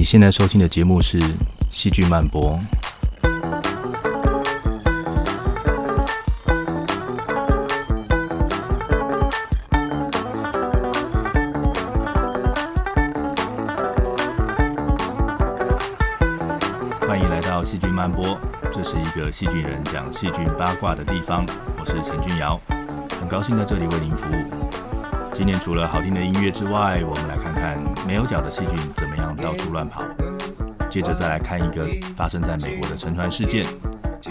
你现在收听的节目是《戏剧漫播》。欢迎来到戏剧漫播，这是一个戏剧人讲戏剧八卦的地方。我是陈俊尧，很高兴在这里为您服务。今年除了好听的音乐之外，我们来看看没有脚的细菌怎么样到处乱跑。接着再来看一个发生在美国的沉船事件。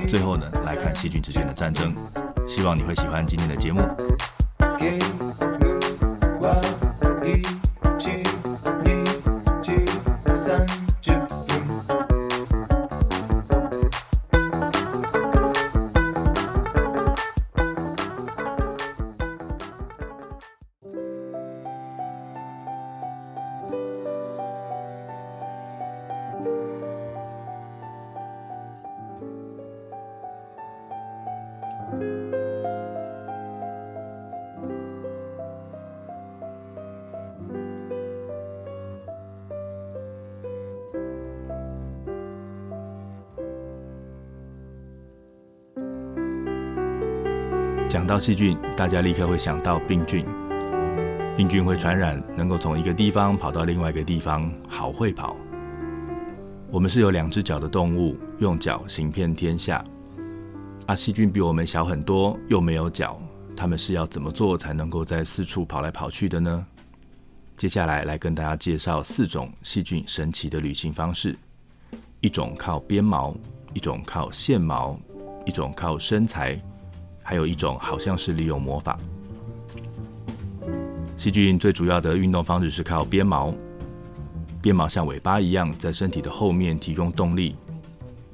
最后呢，来看细菌之间的战争。希望你会喜欢今天的节目。到细菌，大家立刻会想到病菌。病菌会传染，能够从一个地方跑到另外一个地方，好会跑。我们是有两只脚的动物，用脚行遍天下。啊，细菌比我们小很多，又没有脚，它们是要怎么做才能够在四处跑来跑去的呢？接下来来跟大家介绍四种细菌神奇的旅行方式：一种靠鞭毛，一种靠线毛，一种靠身材。还有一种好像是利用魔法。细菌最主要的运动方式是靠鞭毛，鞭毛像尾巴一样在身体的后面提供动力。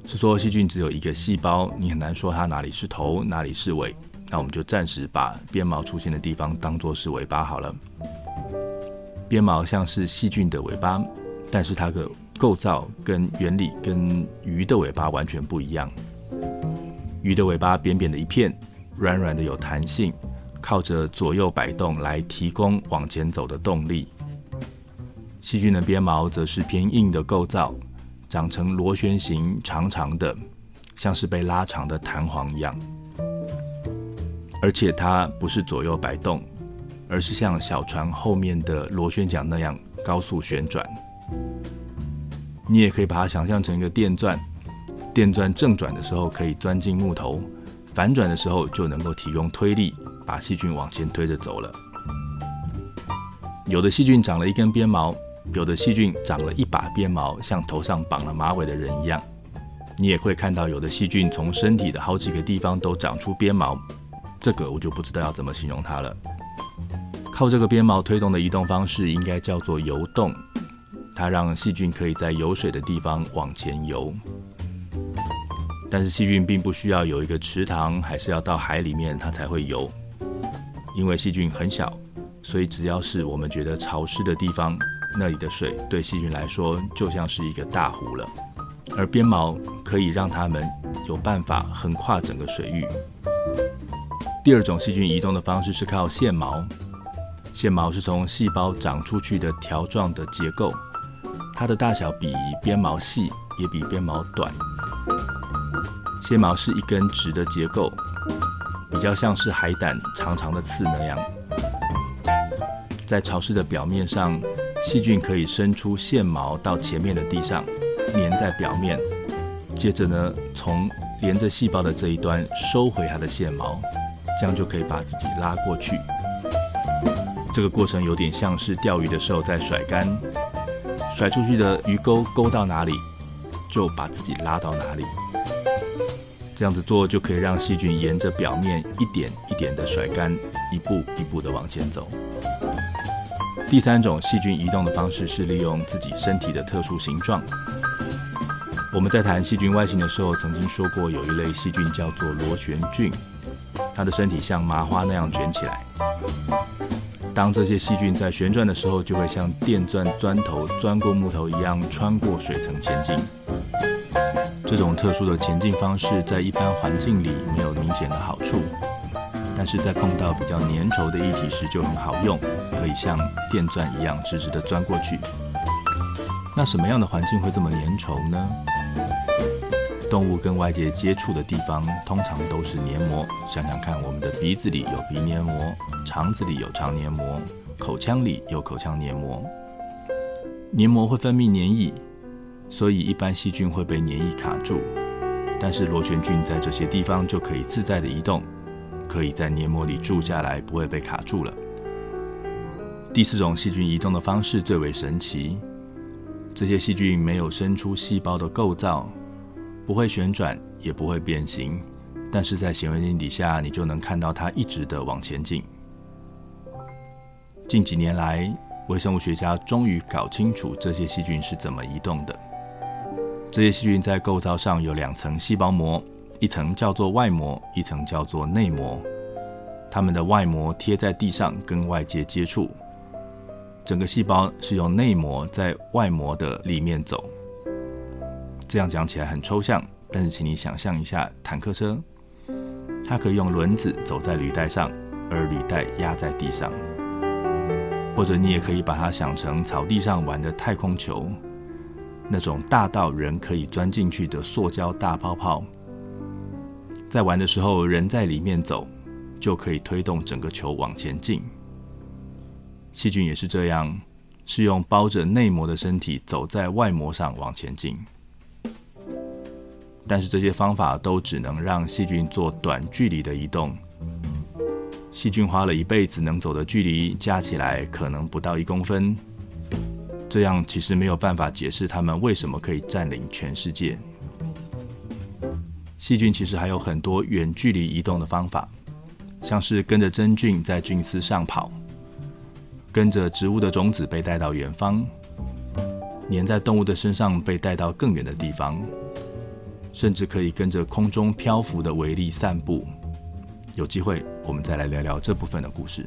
是说细菌只有一个细胞，你很难说它哪里是头，哪里是尾。那我们就暂时把鞭毛出现的地方当做是尾巴好了。鞭毛像是细菌的尾巴，但是它的构造跟原理跟鱼的尾巴完全不一样。鱼的尾巴扁扁的一片。软软的有弹性，靠着左右摆动来提供往前走的动力。细菌的鞭毛则是偏硬的构造，长成螺旋形，长长的，像是被拉长的弹簧一样。而且它不是左右摆动，而是像小船后面的螺旋桨那样高速旋转。你也可以把它想象成一个电钻，电钻正转的时候可以钻进木头。反转的时候就能够提供推力，把细菌往前推着走了。有的细菌长了一根鞭毛，有的细菌长了一把鞭毛，像头上绑了马尾的人一样。你也会看到有的细菌从身体的好几个地方都长出鞭毛，这个我就不知道要怎么形容它了。靠这个鞭毛推动的移动方式应该叫做游动，它让细菌可以在有水的地方往前游。但是细菌并不需要有一个池塘，还是要到海里面它才会游。因为细菌很小，所以只要是我们觉得潮湿的地方，那里的水对细菌来说就像是一个大湖了。而鞭毛可以让它们有办法横跨整个水域。第二种细菌移动的方式是靠线毛，线毛是从细胞长出去的条状的结构，它的大小比鞭毛细，也比鞭毛短。线毛是一根直的结构，比较像是海胆长长的刺那样。在潮湿的表面上，细菌可以伸出线毛到前面的地上，粘在表面，接着呢，从连着细胞的这一端收回它的线毛，这样就可以把自己拉过去。这个过程有点像是钓鱼的时候在甩竿，甩出去的鱼钩勾到哪里，就把自己拉到哪里。这样子做就可以让细菌沿着表面一点一点的甩干，一步一步的往前走。第三种细菌移动的方式是利用自己身体的特殊形状。我们在谈细菌外形的时候，曾经说过有一类细菌叫做螺旋菌，它的身体像麻花那样卷起来。当这些细菌在旋转的时候，就会像电钻钻头钻过木头一样，穿过水层前进。这种特殊的前进方式在一般环境里没有明显的好处，但是在碰到比较粘稠的液体时就很好用，可以像电钻一样直直的钻过去。那什么样的环境会这么粘稠呢？动物跟外界接触的地方通常都是黏膜。想想看，我们的鼻子里有鼻黏膜，肠子里有肠黏膜，口腔里有口腔黏膜。黏膜会分泌黏液。所以，一般细菌会被黏液卡住，但是螺旋菌在这些地方就可以自在的移动，可以在黏膜里住下来，不会被卡住了。第四种细菌移动的方式最为神奇，这些细菌没有伸出细胞的构造，不会旋转，也不会变形，但是在显微镜底下，你就能看到它一直的往前进。近几年来，微生物学家终于搞清楚这些细菌是怎么移动的。这些细菌在构造上有两层细胞膜，一层叫做外膜，一层叫做内膜。它们的外膜贴在地上，跟外界接触。整个细胞是由内膜在外膜的里面走。这样讲起来很抽象，但是请你想象一下，坦克车，它可以用轮子走在履带上，而履带压在地上。或者你也可以把它想成草地上玩的太空球。那种大到人可以钻进去的塑胶大泡泡，在玩的时候，人在里面走，就可以推动整个球往前进。细菌也是这样，是用包着内膜的身体走在外膜上往前进。但是这些方法都只能让细菌做短距离的移动。细菌花了一辈子能走的距离，加起来可能不到一公分。这样其实没有办法解释它们为什么可以占领全世界。细菌其实还有很多远距离移动的方法，像是跟着真菌在菌丝上跑，跟着植物的种子被带到远方，粘在动物的身上被带到更远的地方，甚至可以跟着空中漂浮的微粒散步。有机会我们再来聊聊这部分的故事。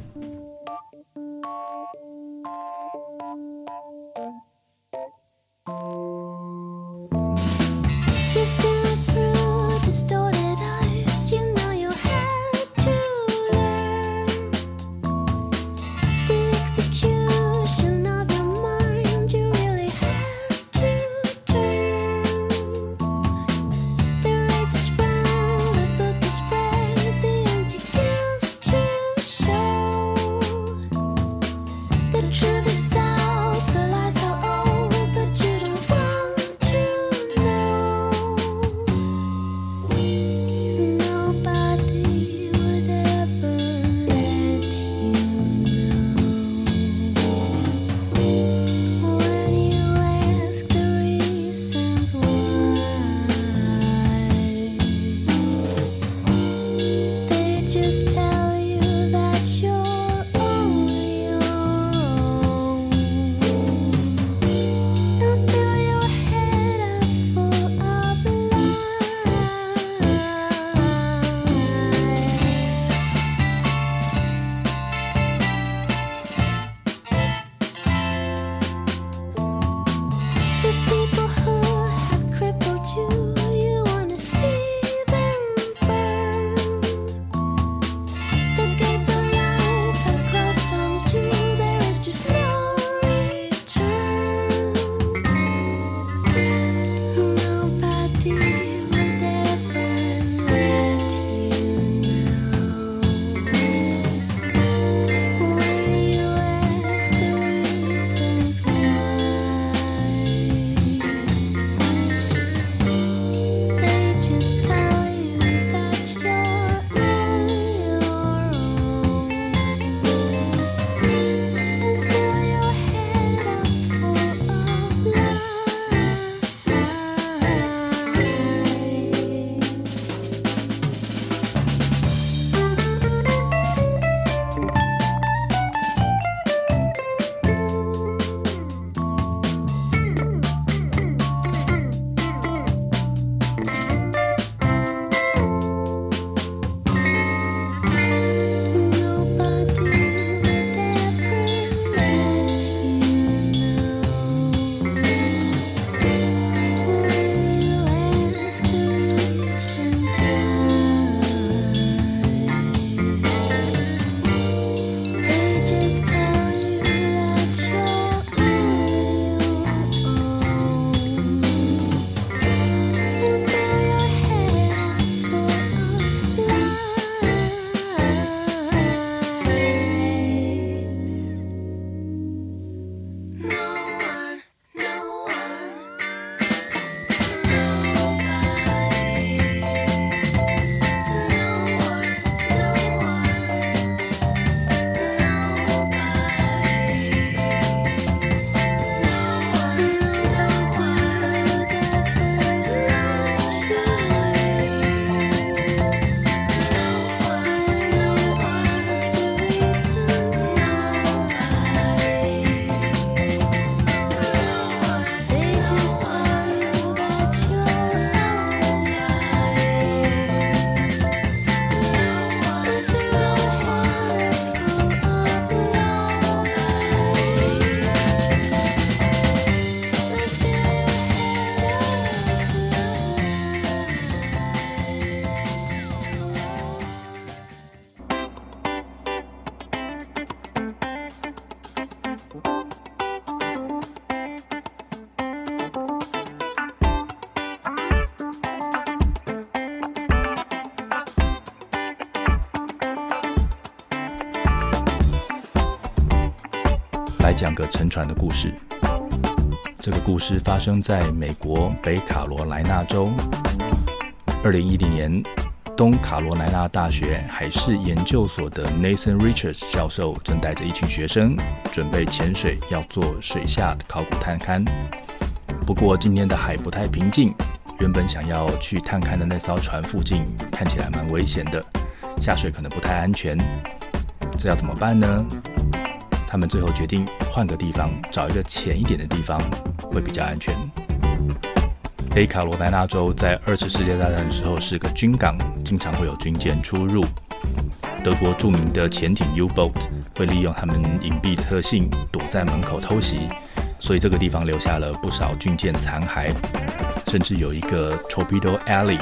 讲个沉船的故事。这个故事发生在美国北卡罗来纳州。二零一零年，东卡罗来纳大学海事研究所的 Nathan Richards 教授正带着一群学生准备潜水，要做水下考古探勘。不过今天的海不太平静，原本想要去探勘的那艘船附近看起来蛮危险的，下水可能不太安全。这要怎么办呢？他们最后决定换个地方，找一个浅一点的地方，会比较安全。北卡罗来纳州在二次世界大战的时候是个军港，经常会有军舰出入。德国著名的潜艇 U-boat 会利用他们隐蔽的特性，躲在门口偷袭，所以这个地方留下了不少军舰残骸，甚至有一个 Torpedo Alley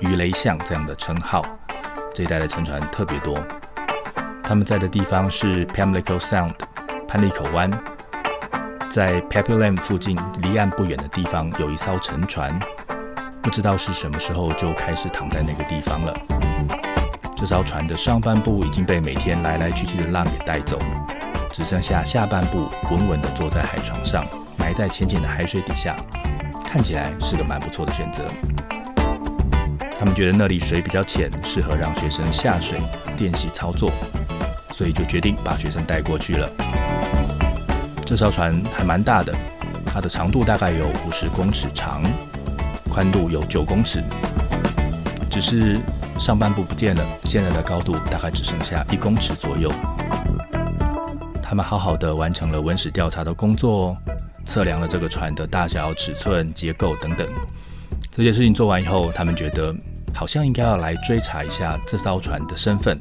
鱼雷巷这样的称号。这一带的沉船特别多。他们在的地方是 Pamlico Sound。潘利口湾，在 Papulam 附近离岸不远的地方有一艘沉船，不知道是什么时候就开始躺在那个地方了。这艘船的上半部已经被每天来来去去的浪给带走，只剩下下半部稳稳地坐在海床上，埋在浅浅的海水底下，看起来是个蛮不错的选择。他们觉得那里水比较浅，适合让学生下水练习操作，所以就决定把学生带过去了。这艘船还蛮大的，它的长度大概有五十公尺长，宽度有九公尺。只是上半部不见了，现在的高度大概只剩下一公尺左右。他们好好的完成了文史调查的工作，测量了这个船的大小、尺寸、结构等等。这些事情做完以后，他们觉得好像应该要来追查一下这艘船的身份。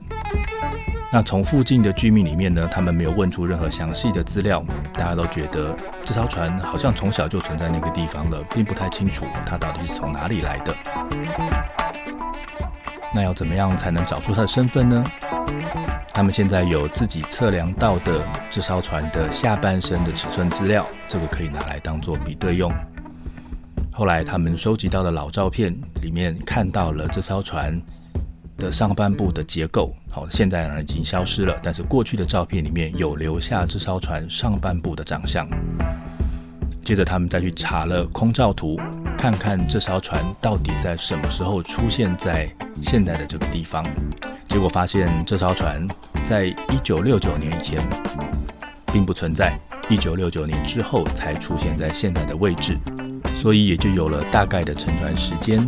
那从附近的居民里面呢，他们没有问出任何详细的资料，大家都觉得这艘船好像从小就存在那个地方了，并不太清楚它到底是从哪里来的。那要怎么样才能找出它的身份呢？他们现在有自己测量到的这艘船的下半身的尺寸资料，这个可以拿来当做比对用。后来他们收集到的老照片里面看到了这艘船。的上半部的结构，好，现在呢已经消失了。但是过去的照片里面有留下这艘船上半部的长相。接着他们再去查了空照图，看看这艘船到底在什么时候出现在现在的这个地方。结果发现这艘船在一九六九年以前并不存在，一九六九年之后才出现在现在的位置，所以也就有了大概的沉船时间。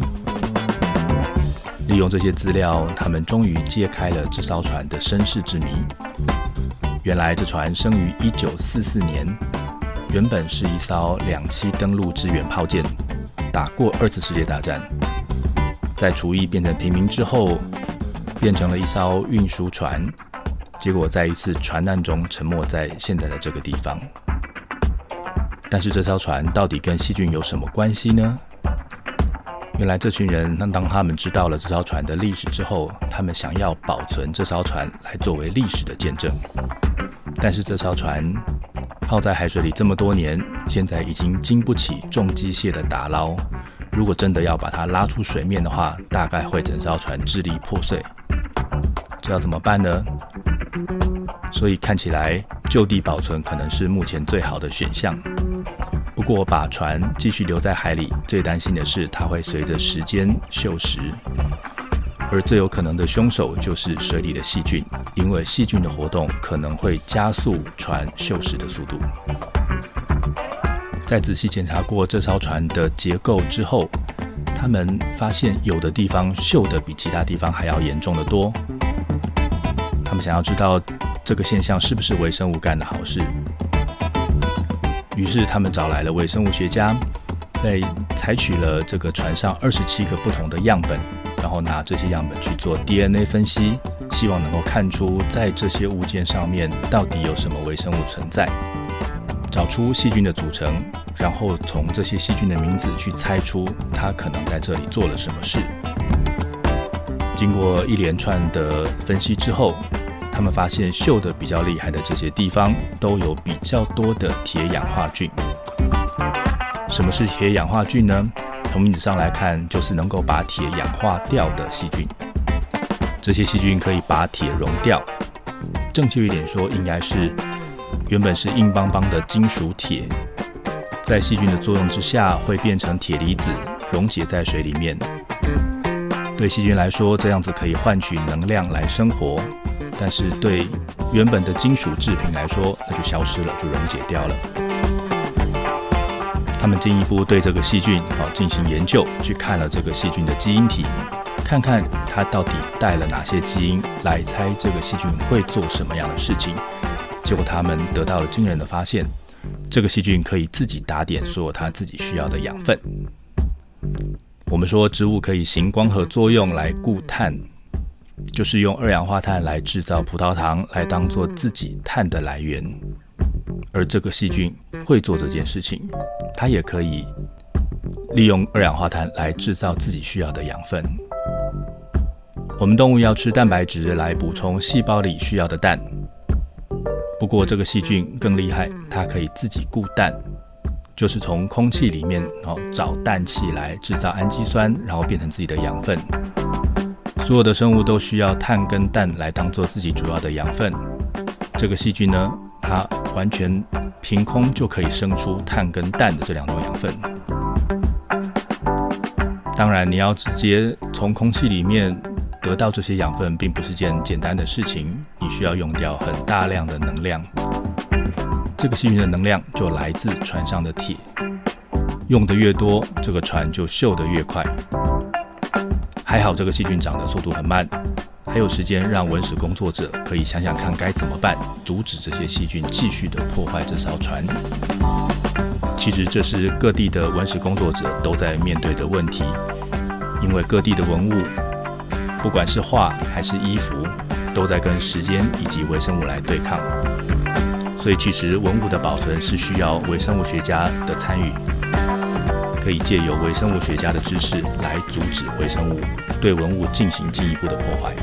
利用这些资料，他们终于揭开了这艘船的身世之谜。原来，这船生于1944年，原本是一艘两栖登陆支援炮舰，打过二次世界大战。在厨役变成平民之后，变成了一艘运输船，结果在一次船难中沉没在现在的这个地方。但是，这艘船到底跟细菌有什么关系呢？原来这群人，那当他们知道了这艘船的历史之后，他们想要保存这艘船来作为历史的见证。但是这艘船泡在海水里这么多年，现在已经经不起重机械的打捞。如果真的要把它拉出水面的话，大概会整艘船支离破碎。这要怎么办呢？所以看起来就地保存可能是目前最好的选项。不过，把船继续留在海里，最担心的是它会随着时间锈蚀，而最有可能的凶手就是水里的细菌，因为细菌的活动可能会加速船锈蚀的速度。在仔细检查过这艘船的结构之后，他们发现有的地方锈的比其他地方还要严重的多。他们想要知道这个现象是不是微生物干的好事。于是他们找来了微生物学家，在采取了这个船上二十七个不同的样本，然后拿这些样本去做 DNA 分析，希望能够看出在这些物件上面到底有什么微生物存在，找出细菌的组成，然后从这些细菌的名字去猜出它可能在这里做了什么事。经过一连串的分析之后。他们发现锈的比较厉害的这些地方都有比较多的铁氧化菌。什么是铁氧化菌呢？从名字上来看，就是能够把铁氧化掉的细菌。这些细菌可以把铁溶掉。正确一点说，应该是原本是硬邦邦的金属铁，在细菌的作用之下会变成铁离子，溶解在水里面。对细菌来说，这样子可以换取能量来生活，但是对原本的金属制品来说，那就消失了，就溶解掉了。他们进一步对这个细菌啊进行研究，去看了这个细菌的基因体，看看它到底带了哪些基因，来猜这个细菌会做什么样的事情。结果他们得到了惊人的发现，这个细菌可以自己打点所有它自己需要的养分。我们说植物可以行光合作用来固碳，就是用二氧化碳来制造葡萄糖，来当做自己碳的来源。而这个细菌会做这件事情，它也可以利用二氧化碳来制造自己需要的养分。我们动物要吃蛋白质来补充细胞里需要的氮，不过这个细菌更厉害，它可以自己固氮。就是从空气里面哦找氮气来制造氨基酸，然后变成自己的养分。所有的生物都需要碳跟氮来当做自己主要的养分。这个细菌呢，它完全凭空就可以生出碳跟氮的这两种养分。当然，你要直接从空气里面得到这些养分，并不是件简单的事情，你需要用掉很大量的能量。这个细菌的能量就来自船上的铁，用的越多，这个船就锈得越快。还好这个细菌长的速度很慢，还有时间让文史工作者可以想想看该怎么办，阻止这些细菌继续的破坏这艘船。其实这是各地的文史工作者都在面对的问题，因为各地的文物，不管是画还是衣服，都在跟时间以及微生物来对抗。所以，其实文物的保存是需要微生物学家的参与，可以借由微生物学家的知识来阻止微生物对文物进行进一步的破坏。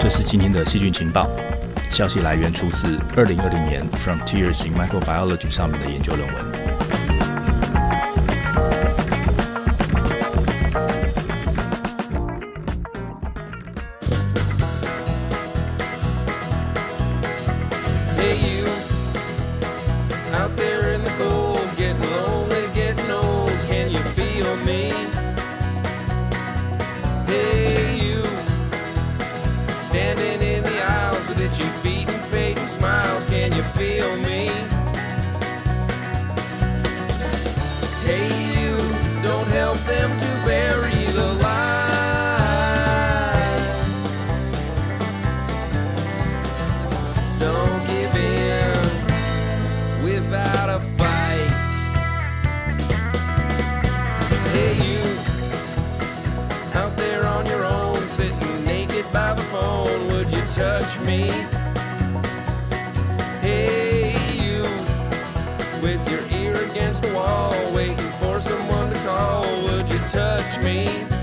这是今天的细菌情报，消息来源出自二零二零年《From Tears in Microbiology》上面的研究论文。Touch me. Hey, you, with your ear against the wall, waiting for someone to call. Would you touch me?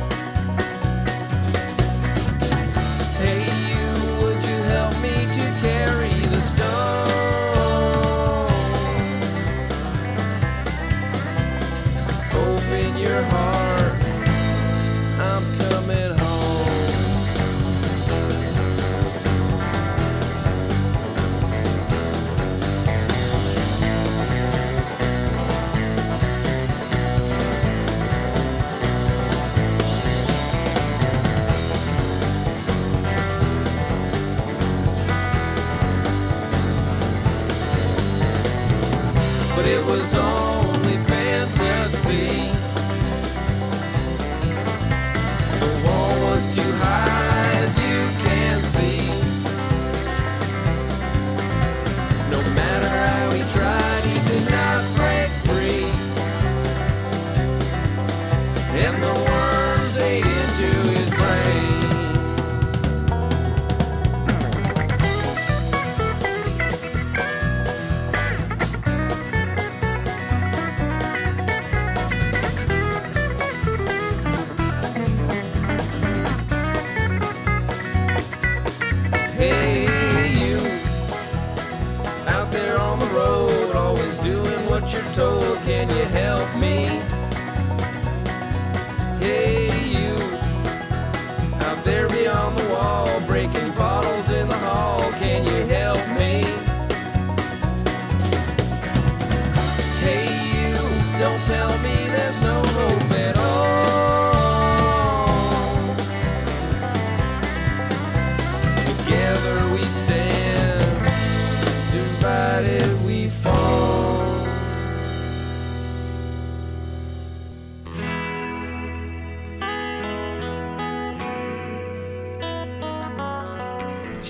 your toll, can you help me?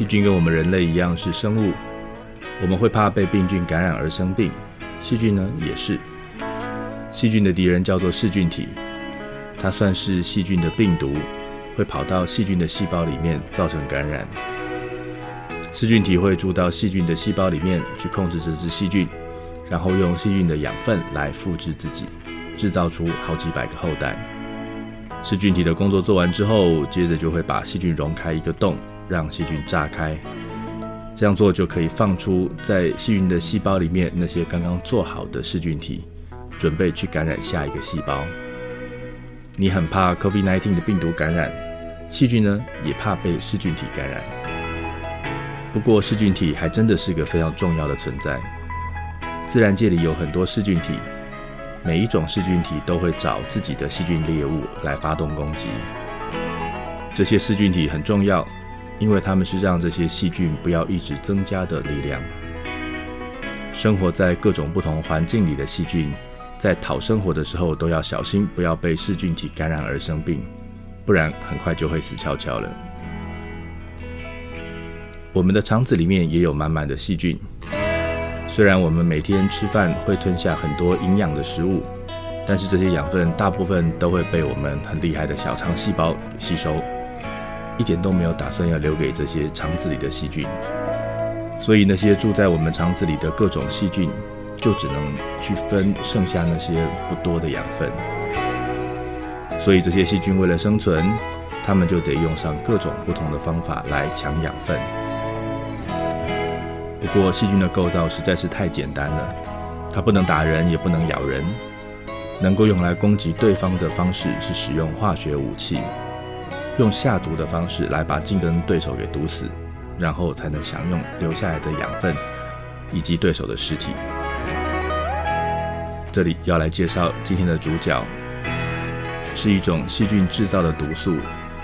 菌跟我们人类一样是生物，我们会怕被病菌感染而生病，细菌呢也是。细菌的敌人叫做噬菌体，它算是细菌的病毒，会跑到细菌的细胞里面造成感染。噬菌体会住到细菌的细胞里面去控制这只细菌，然后用细菌的养分来复制自己，制造出好几百个后代。噬菌体的工作做完之后，接着就会把细菌溶开一个洞，让细菌炸开。这样做就可以放出在细菌的细胞里面那些刚刚做好的噬菌体。准备去感染下一个细胞。你很怕 COVID-19 的病毒感染，细菌呢也怕被噬菌体感染。不过噬菌体还真的是个非常重要的存在。自然界里有很多噬菌体，每一种噬菌体都会找自己的细菌猎物来发动攻击。这些噬菌体很重要，因为它们是让这些细菌不要一直增加的力量。生活在各种不同环境里的细菌。在讨生活的时候都要小心，不要被噬菌体感染而生病，不然很快就会死翘翘了。我们的肠子里面也有满满的细菌，虽然我们每天吃饭会吞下很多营养的食物，但是这些养分大部分都会被我们很厉害的小肠细胞吸收，一点都没有打算要留给这些肠子里的细菌。所以那些住在我们肠子里的各种细菌。就只能去分剩下那些不多的养分，所以这些细菌为了生存，它们就得用上各种不同的方法来抢养分。不过细菌的构造实在是太简单了，它不能打人，也不能咬人，能够用来攻击对方的方式是使用化学武器，用下毒的方式来把竞争对手给毒死，然后才能享用留下来的养分以及对手的尸体。这里要来介绍今天的主角，是一种细菌制造的毒素，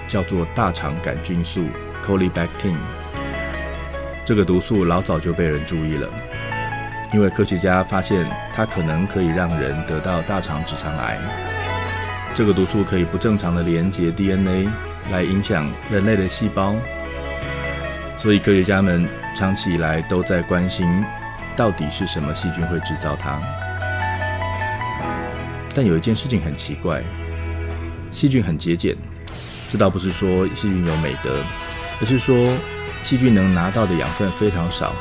叫做大肠杆菌素 （Colibactin）。这个毒素老早就被人注意了，因为科学家发现它可能可以让人得到大肠直肠癌。这个毒素可以不正常的连接 DNA 来影响人类的细胞，所以科学家们长期以来都在关心，到底是什么细菌会制造它。但有一件事情很奇怪，细菌很节俭。这倒不是说细菌有美德，而是说细菌能拿到的养分非常少，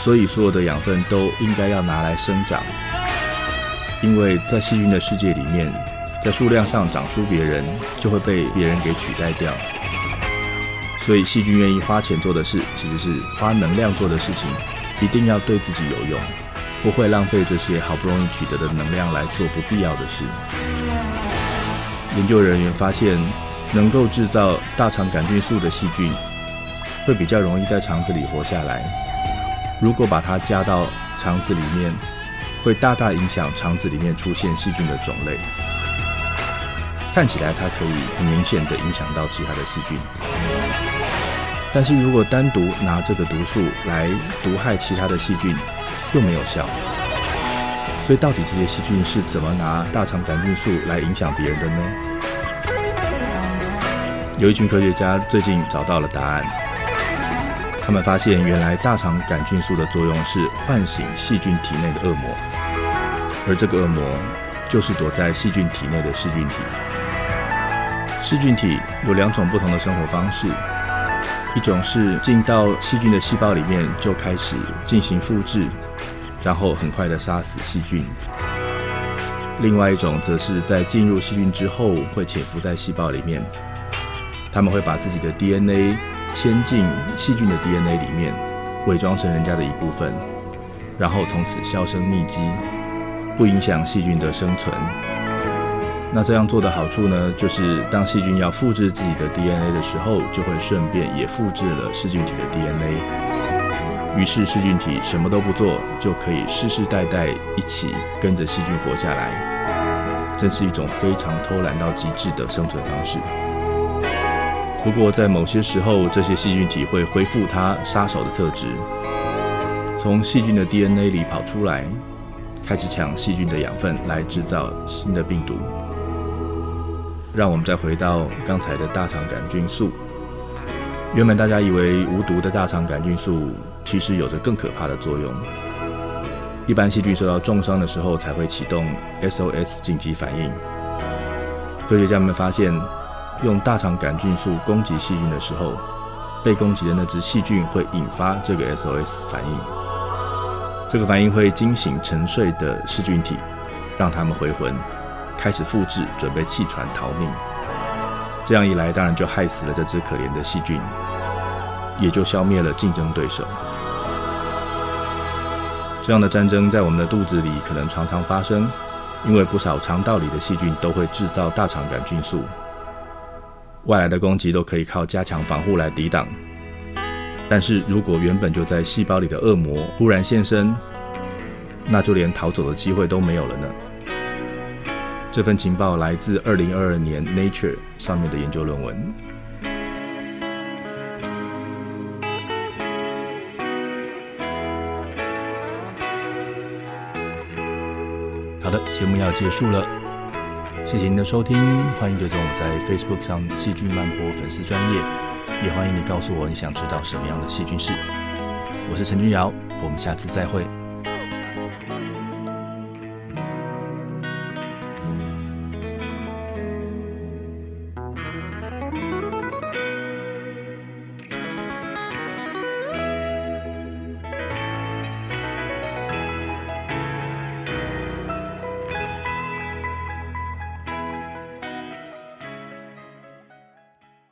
所以所有的养分都应该要拿来生长。因为在细菌的世界里面，在数量上长出别人，就会被别人给取代掉。所以细菌愿意花钱做的事，其实是花能量做的事情，一定要对自己有用。不会浪费这些好不容易取得的能量来做不必要的事。研究人员发现，能够制造大肠杆菌素的细菌，会比较容易在肠子里活下来。如果把它加到肠子里面，会大大影响肠子里面出现细菌的种类。看起来它可以很明显的影响到其他的细菌，但是如果单独拿这个毒素来毒害其他的细菌，又没有效，所以到底这些细菌是怎么拿大肠杆菌素来影响别人的呢？有一群科学家最近找到了答案，他们发现原来大肠杆菌素的作用是唤醒细菌体内的恶魔，而这个恶魔就是躲在细菌体内的噬菌体。噬菌体有两种不同的生活方式。一种是进到细菌的细胞里面就开始进行复制，然后很快的杀死细菌；另外一种则是在进入细菌之后会潜伏在细胞里面，他们会把自己的 DNA 嵌进细菌的 DNA 里面，伪装成人家的一部分，然后从此销声匿迹，不影响细菌的生存。那这样做的好处呢，就是当细菌要复制自己的 DNA 的时候，就会顺便也复制了噬菌体的 DNA。于是噬菌体什么都不做，就可以世世代代一起跟着细菌活下来。真是一种非常偷懒到极致的生存方式。不过在某些时候，这些细菌体会恢复它杀手的特质，从细菌的 DNA 里跑出来，开始抢细菌的养分来制造新的病毒。让我们再回到刚才的大肠杆菌素。原本大家以为无毒的大肠杆菌素，其实有着更可怕的作用。一般细菌受到重伤的时候才会启动 SOS 紧急反应。科学家们发现，用大肠杆菌素攻击细菌的时候，被攻击的那只细菌会引发这个 SOS 反应。这个反应会惊醒沉睡的噬菌体，让它们回魂，开始复制，准备弃船逃命。这样一来，当然就害死了这只可怜的细菌，也就消灭了竞争对手。这样的战争在我们的肚子里可能常常发生，因为不少肠道里的细菌都会制造大肠杆菌素，外来的攻击都可以靠加强防护来抵挡。但是如果原本就在细胞里的恶魔忽然现身，那就连逃走的机会都没有了呢。这份情报来自二零二二年《Nature》上面的研究论文。好的，节目要结束了，谢谢您的收听，欢迎追踪我在 Facebook 上细菌漫播粉丝专业，也欢迎你告诉我你想知道什么样的细菌事。我是陈君瑶，我们下次再会。